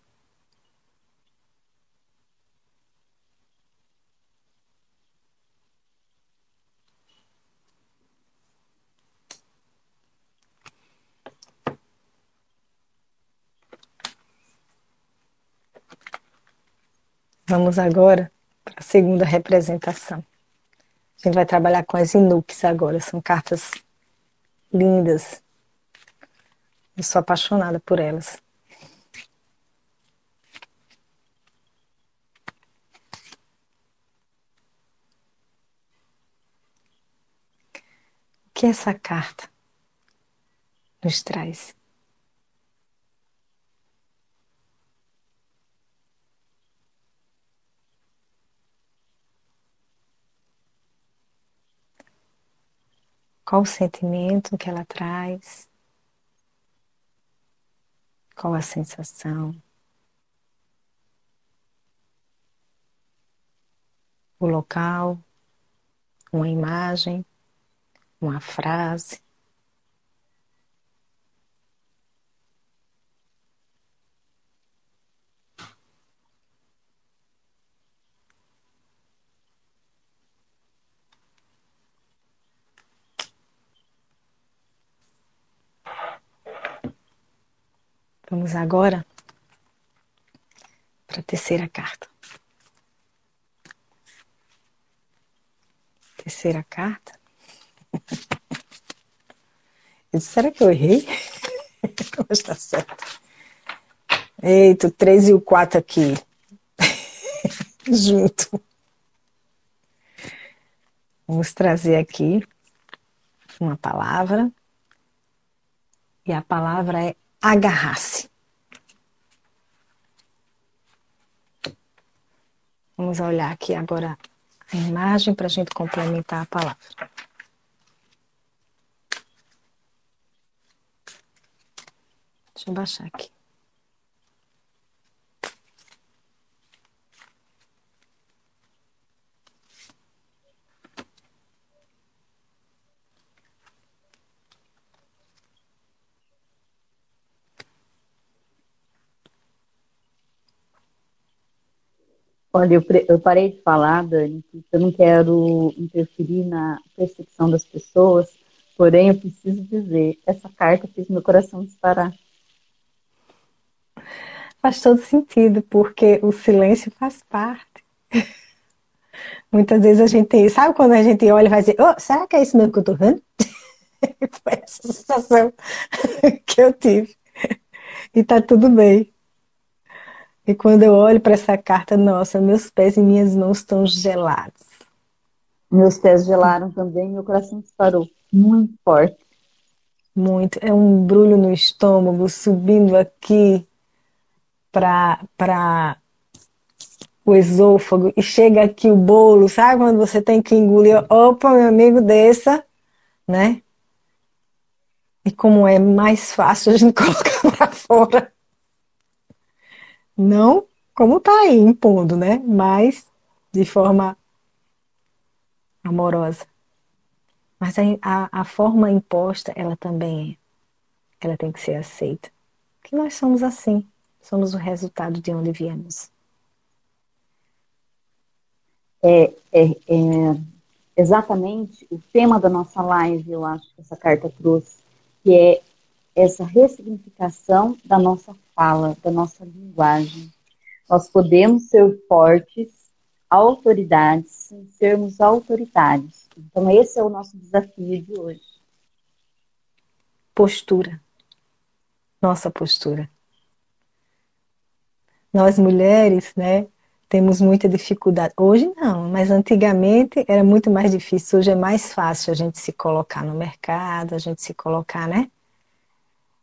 Vamos agora para a segunda representação. A gente vai trabalhar com as Inuks agora. São cartas lindas. Eu sou apaixonada por elas. O que essa carta nos traz? Qual o sentimento que ela traz? Qual a sensação? O local, uma imagem, uma frase. Vamos agora para a terceira carta. Terceira carta. Disse, (laughs) será que eu errei? (laughs) Mas está certo. Eita, o 3 e o 4 aqui. (laughs) Junto. Vamos trazer aqui uma palavra. E a palavra é agarrar-se. Vamos olhar aqui agora a imagem para a gente complementar a palavra. Deixa eu baixar aqui. Olha, eu, eu, parei de falar, Dani, que eu não quero interferir na percepção das pessoas, porém eu preciso dizer, essa carta fez meu coração disparar. Faz todo sentido, porque o silêncio faz parte. (laughs) Muitas vezes a gente, sabe quando a gente olha e vai dizer, oh, será que é isso mesmo que eu tô vendo? (laughs) Foi essa sensação (laughs) que eu tive. E tá tudo bem. E quando eu olho para essa carta, nossa, meus pés e minhas mãos estão gelados. Meus pés gelaram também, meu coração disparou muito forte. Muito. É um brulho no estômago subindo aqui para o esôfago e chega aqui o bolo, sabe quando você tem que engolir? Opa, meu amigo, desça, né? E como é mais fácil a gente (laughs) colocar para fora. Não como tá aí impondo, né? Mas de forma amorosa. Mas a, a, forma imposta, ela também é. Ela tem que ser aceita. Que nós somos assim. Somos o resultado de onde viemos. É, é, é, exatamente o tema da nossa live, eu acho que essa carta trouxe, que é essa ressignificação da nossa fala, da nossa linguagem. Nós podemos ser fortes, autoridades, sem sermos autoritários. Então, esse é o nosso desafio de hoje. Postura. Nossa postura. Nós mulheres, né, temos muita dificuldade. Hoje não, mas antigamente era muito mais difícil. Hoje é mais fácil a gente se colocar no mercado, a gente se colocar, né,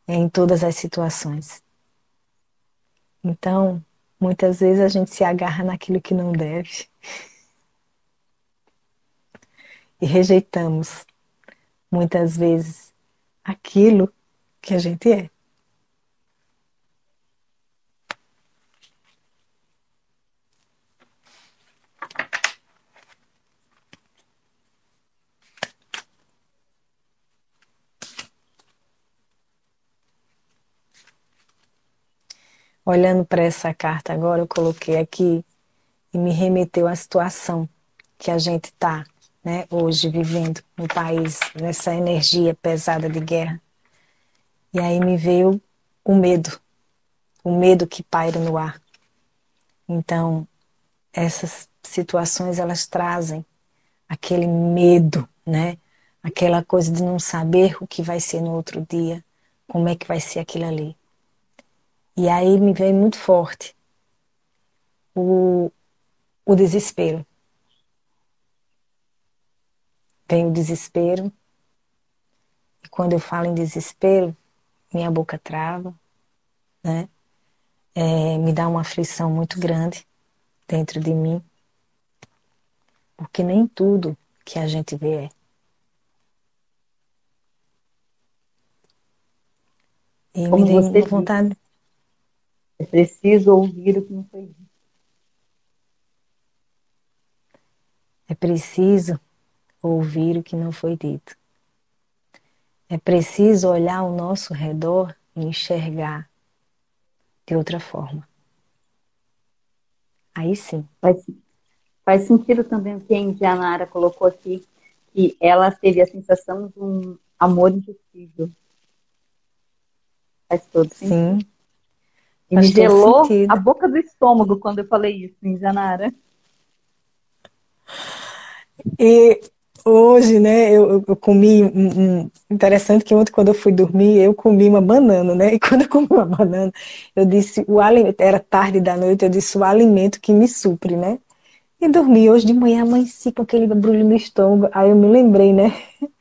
em todas as situações. Então, muitas vezes a gente se agarra naquilo que não deve e rejeitamos muitas vezes aquilo que a gente é. Olhando para essa carta agora, eu coloquei aqui e me remeteu à situação que a gente está né, hoje vivendo no país, nessa energia pesada de guerra. E aí me veio o medo, o medo que paira no ar. Então, essas situações elas trazem aquele medo, né? Aquela coisa de não saber o que vai ser no outro dia, como é que vai ser aquilo ali. E aí me veio muito forte o, o desespero. Vem o desespero. E quando eu falo em desespero, minha boca trava, né? É, me dá uma aflição muito grande dentro de mim. Porque nem tudo que a gente vê é. E Como me deu vontade. É preciso ouvir o que não foi dito. É preciso ouvir o que não foi dito. É preciso olhar ao nosso redor e enxergar de outra forma. Aí sim. Faz, faz sentido também o que a Indianara colocou aqui, que ela teve a sensação de um amor impossível. Faz todo sentido. Sim. E me gelou a boca do estômago quando eu falei isso, em Janara. E hoje, né, eu, eu comi um, um, interessante que ontem quando eu fui dormir, eu comi uma banana, né? E quando eu comi uma banana, eu disse o alimento, era tarde da noite, eu disse o alimento que me supre, né? E dormi hoje de manhã, amanheci com aquele brulho no estômago. Aí eu me lembrei, né? (laughs)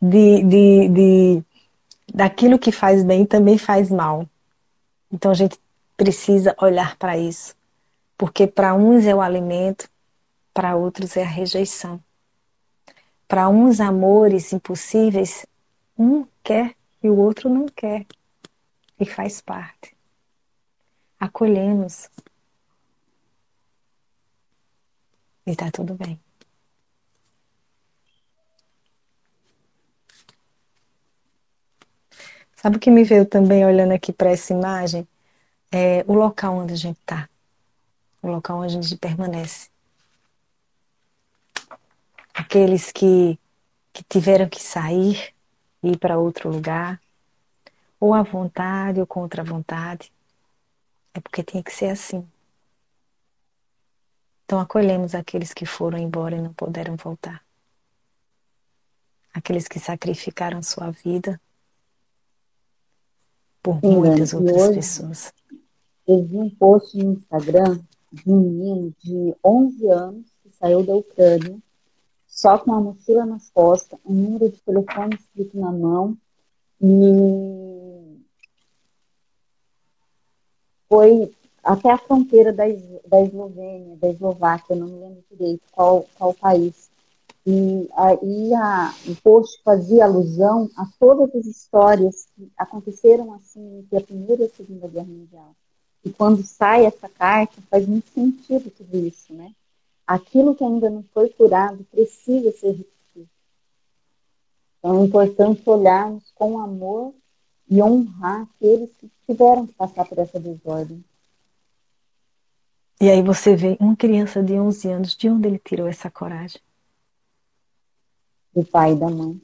De, de, de daquilo que faz bem também faz mal. Então a gente precisa olhar para isso, porque para uns é o alimento, para outros é a rejeição. Para uns amores impossíveis, um quer e o outro não quer, e faz parte. Acolhemos. E está tudo bem. Sabe o que me veio também olhando aqui para essa imagem? É o local onde a gente está. O local onde a gente permanece. Aqueles que, que tiveram que sair e ir para outro lugar, ou à vontade ou contra a vontade. É porque tinha que ser assim. Então acolhemos aqueles que foram embora e não puderam voltar. Aqueles que sacrificaram sua vida por Sim, muitas outras hoje, pessoas. eu vi um post no Instagram de um menino de 11 anos que saiu da Ucrânia, só com a mochila nas costas, um número de telefone escrito na mão e foi até a fronteira da, da Eslovênia, da Eslováquia, não me lembro direito qual, qual país. E aí o post fazia alusão a todas as histórias que aconteceram assim entre a Primeira e a Segunda Guerra Mundial. E quando sai essa carta, faz muito sentido tudo isso, né? Aquilo que ainda não foi curado precisa ser repetido. Então é importante olharmos com amor e honrar aqueles que tiveram que passar por essa desordem. E aí você vê uma criança de 11 anos, de onde ele tirou essa coragem? Do pai e da mãe.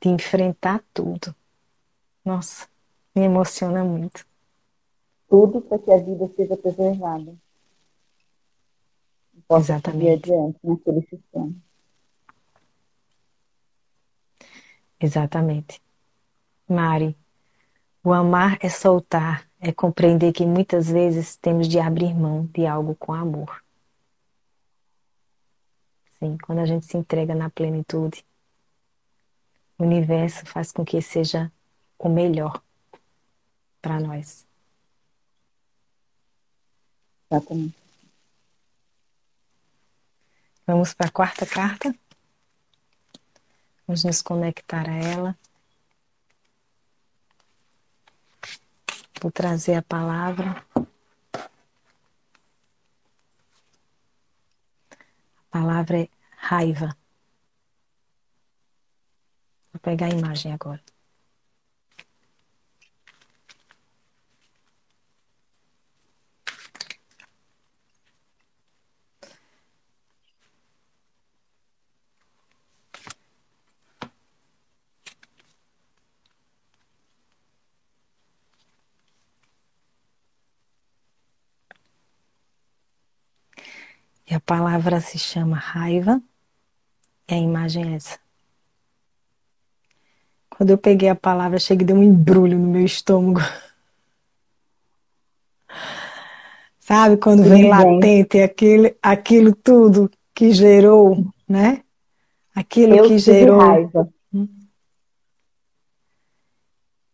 De enfrentar tudo. Nossa, me emociona muito. Tudo para que a vida seja preservada. Posso Exatamente. adiante naquele sistema. Exatamente. Mari, o amar é soltar, é compreender que muitas vezes temos de abrir mão de algo com amor. Sim, quando a gente se entrega na plenitude, o universo faz com que seja o melhor para nós. Exatamente. Vamos para a quarta carta. Vamos nos conectar a ela. Vou trazer a palavra. Palavra é raiva. Vou pegar a imagem agora. Palavra se chama raiva e a imagem é essa. Quando eu peguei a palavra, cheguei de um embrulho no meu estômago. (laughs) Sabe quando vem latente aquele, aquilo tudo que gerou, né? Aquilo eu que gerou. Raiva.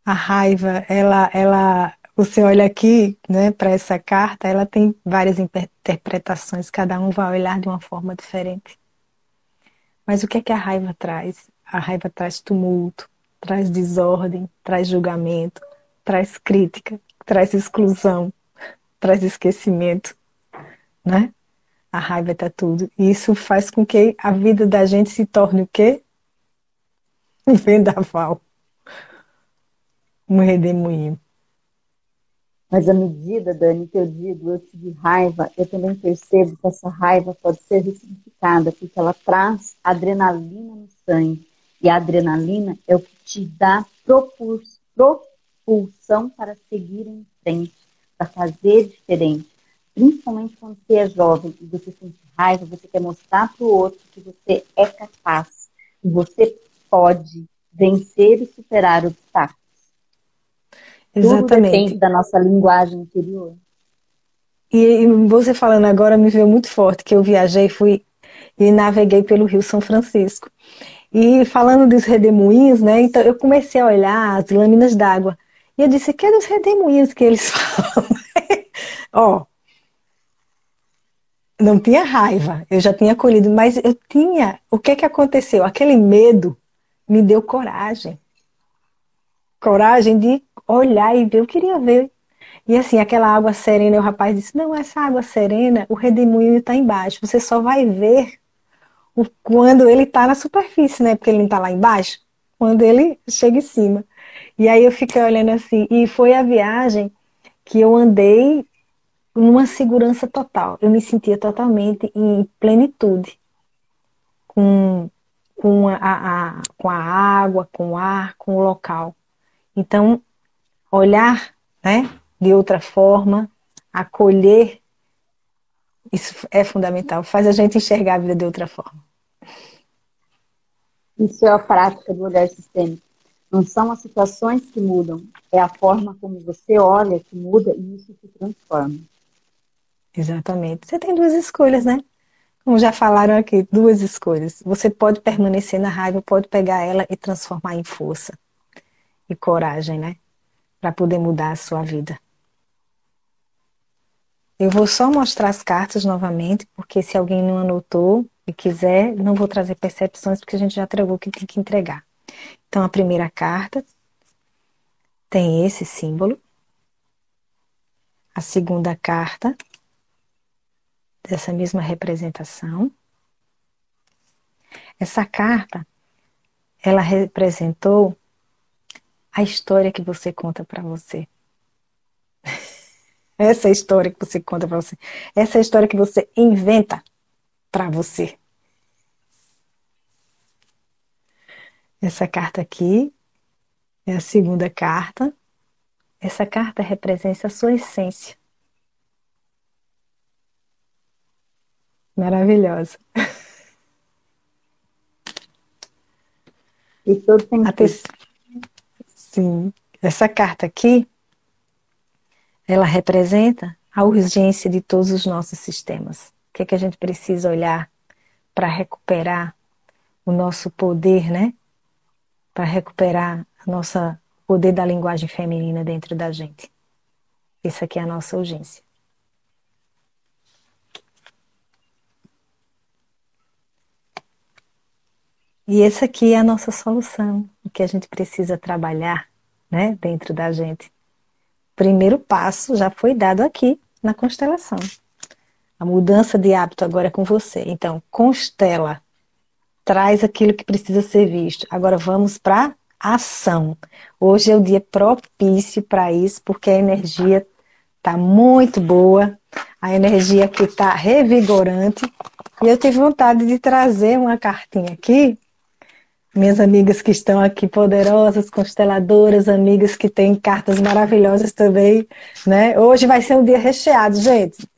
A raiva, ela, ela você olha aqui, né, para essa carta, ela tem várias interpretações, cada um vai olhar de uma forma diferente. Mas o que é que a raiva traz? A raiva traz tumulto, traz desordem, traz julgamento, traz crítica, traz exclusão, traz esquecimento, né? A raiva está tudo. E isso faz com que a vida da gente se torne o quê? (laughs) Um vendaval. Um redemoinho. Mas à medida, Dani, que eu digo, eu tive raiva, eu também percebo que essa raiva pode ser ressignificada, porque ela traz adrenalina no sangue. E a adrenalina é o que te dá propulsão para seguir em frente, para fazer diferente. Principalmente quando você é jovem e você sente raiva, você quer mostrar para o outro que você é capaz, que você pode vencer e superar obstáculos. Exatamente. Tudo depende da nossa linguagem interior. E você falando agora me veio muito forte que eu viajei, fui e naveguei pelo Rio São Francisco. E falando dos redemoinhos, né? Então eu comecei a olhar as lâminas d'água. E eu disse, que é dos redemoinhos que eles (laughs) falam? Ó, não tinha raiva, eu já tinha acolhido, mas eu tinha. O que que aconteceu? Aquele medo me deu coragem. Coragem de olhar e ver, eu queria ver. E assim, aquela água serena, o rapaz disse: Não, essa água serena, o redemoinho está embaixo. Você só vai ver quando ele está na superfície, né? Porque ele não está lá embaixo. Quando ele chega em cima. E aí eu fiquei olhando assim. E foi a viagem que eu andei numa segurança total. Eu me sentia totalmente em plenitude. Com, com, a, a, com a água, com o ar, com o local. Então, olhar né, de outra forma, acolher, isso é fundamental, faz a gente enxergar a vida de outra forma. Isso é a prática do olhar sistêmico. Não são as situações que mudam, é a forma como você olha que muda e isso se transforma. Exatamente. Você tem duas escolhas, né? Como já falaram aqui, duas escolhas. Você pode permanecer na raiva, pode pegar ela e transformar em força e coragem, né? Para poder mudar a sua vida. Eu vou só mostrar as cartas novamente, porque se alguém não anotou e quiser, não vou trazer percepções, porque a gente já entregou o que tem que entregar. Então, a primeira carta tem esse símbolo. A segunda carta, dessa mesma representação. Essa carta, ela representou a história que você conta para você. (laughs) Essa é a história que você conta para você. Essa é a história que você inventa para você. Essa carta aqui é a segunda carta. Essa carta representa a sua essência. Maravilhosa. E todo tem Te... Sim. Essa carta aqui ela representa a urgência de todos os nossos sistemas. O que, é que a gente precisa olhar para recuperar o nosso poder, né? Para recuperar o nosso poder da linguagem feminina dentro da gente. Essa aqui é a nossa urgência. E essa aqui é a nossa solução, o que a gente precisa trabalhar, né, dentro da gente primeiro passo já foi dado aqui na constelação. A mudança de hábito agora é com você. Então, constela. Traz aquilo que precisa ser visto. Agora vamos para ação. Hoje é o dia propício para isso, porque a energia está muito boa, a energia aqui está revigorante. E eu tive vontade de trazer uma cartinha aqui minhas amigas que estão aqui poderosas, consteladoras, amigas que têm cartas maravilhosas também, né? Hoje vai ser um dia recheado, gente.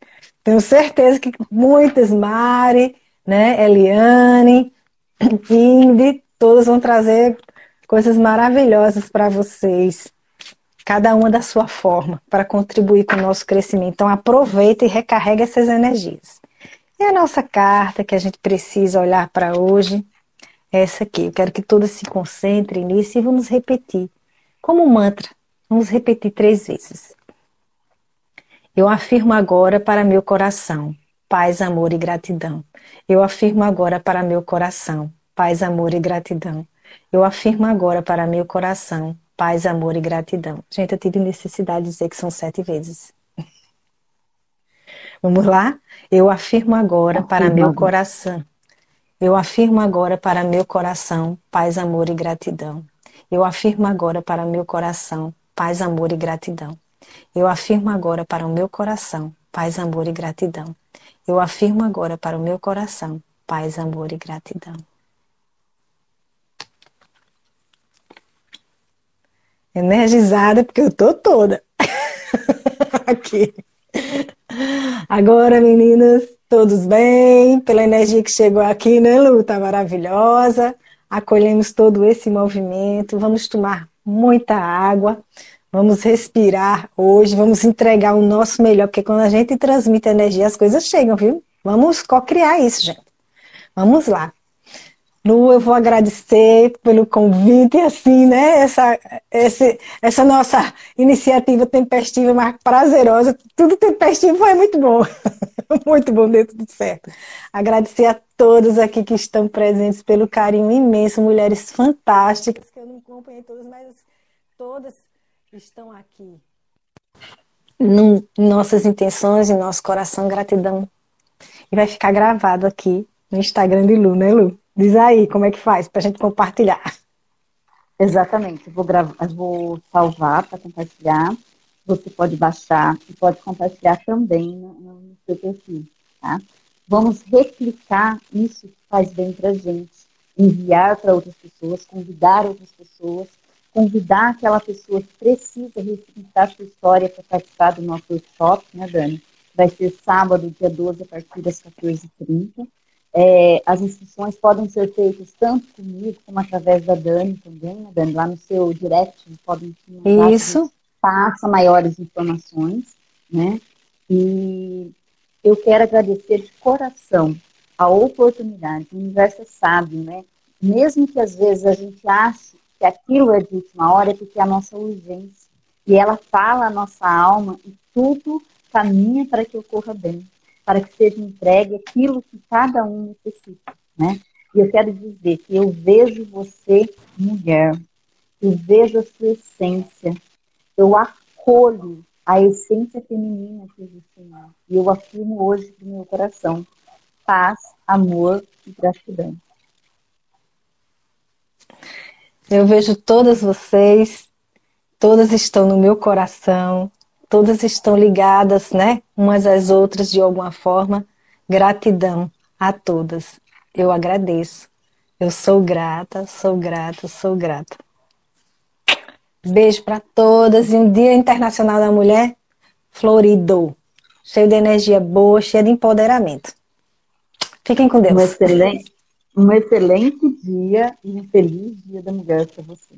Tenho certeza que muitas, Mari, né, Eliane, Indy, todas vão trazer coisas maravilhosas para vocês. Cada uma da sua forma, para contribuir com o nosso crescimento. Então aproveita e recarrega essas energias. E a nossa carta que a gente precisa olhar para hoje essa aqui. Eu quero que todas se concentrem nisso e vamos repetir. Como um mantra, vamos repetir três vezes. Eu afirmo agora para meu coração, paz, amor e gratidão. Eu afirmo agora para meu coração, paz, amor e gratidão. Eu afirmo agora para meu coração, paz, amor e gratidão. Gente, eu tive necessidade de dizer que são sete vezes. (laughs) Vamos lá? Eu afirmo agora para meu coração. Eu afirmo agora para meu coração paz, amor e gratidão. Eu afirmo agora para meu coração paz, amor e gratidão. Eu afirmo agora para o meu coração paz, amor e gratidão. Eu afirmo agora para o meu coração paz, amor e gratidão. Energizada porque eu tô toda (laughs) aqui. Agora, meninas, Todos bem? Pela energia que chegou aqui, né, Lu? Tá maravilhosa. Acolhemos todo esse movimento. Vamos tomar muita água. Vamos respirar hoje. Vamos entregar o nosso melhor, porque quando a gente transmite energia, as coisas chegam, viu? Vamos co-criar isso, gente. Vamos lá. Lu, eu vou agradecer pelo convite, assim, né? Essa, esse, essa nossa iniciativa tempestiva, mais prazerosa. Tudo tempestivo foi muito bom. (laughs) muito bom, deu tudo certo. Agradecer a todos aqui que estão presentes pelo carinho imenso, mulheres fantásticas, que eu não acompanhei todas, mas todas estão aqui. No, nossas intenções, em nosso coração, gratidão. E vai ficar gravado aqui no Instagram de Lu, né, Lu? Diz aí como é que faz para a gente compartilhar. Exatamente. Vou, gravar, vou salvar para compartilhar. Você pode baixar e pode compartilhar também no, seu perfil. Tá? Vamos replicar isso que faz bem para gente. Enviar para outras pessoas, convidar outras pessoas, convidar aquela pessoa que precisa ressignificar sua história para participar do nosso workshop, né, Dani? Vai ser sábado, dia 12, a partir das 14h30 É, as inscrições podem ser feitas tanto comigo como através da Dani também, né, Dani? Lá no seu direct podem Isso. passa maiores informações, né? E eu quero agradecer de coração a oportunidade. O universo é sábio, né? Mesmo que às vezes a gente ache que aquilo é de última hora, é porque é a nossa urgência. E ela fala a nossa alma e tudo caminha para que ocorra bem, para que seja entregue aquilo que cada um necessita, né? E eu quero dizer que eu vejo você mulher, eu vejo a sua essência, eu acolho a essência feminina que existe em mim. E eu afirmo hoje para o meu coração paz, amor e gratidão. Eu vejo todas vocês, todas estão no meu coração, todas estão ligadas, né, umas às outras de alguma forma. Gratidão a todas. Eu agradeço. Eu sou grata, sou grata, sou grata. Beijo para todas e um Dia Internacional da Mulher florido, cheio de energia boa, cheio de empoderamento. Fiquem com Deus. Um excelente, um excelente dia e um feliz dia da mulher para você.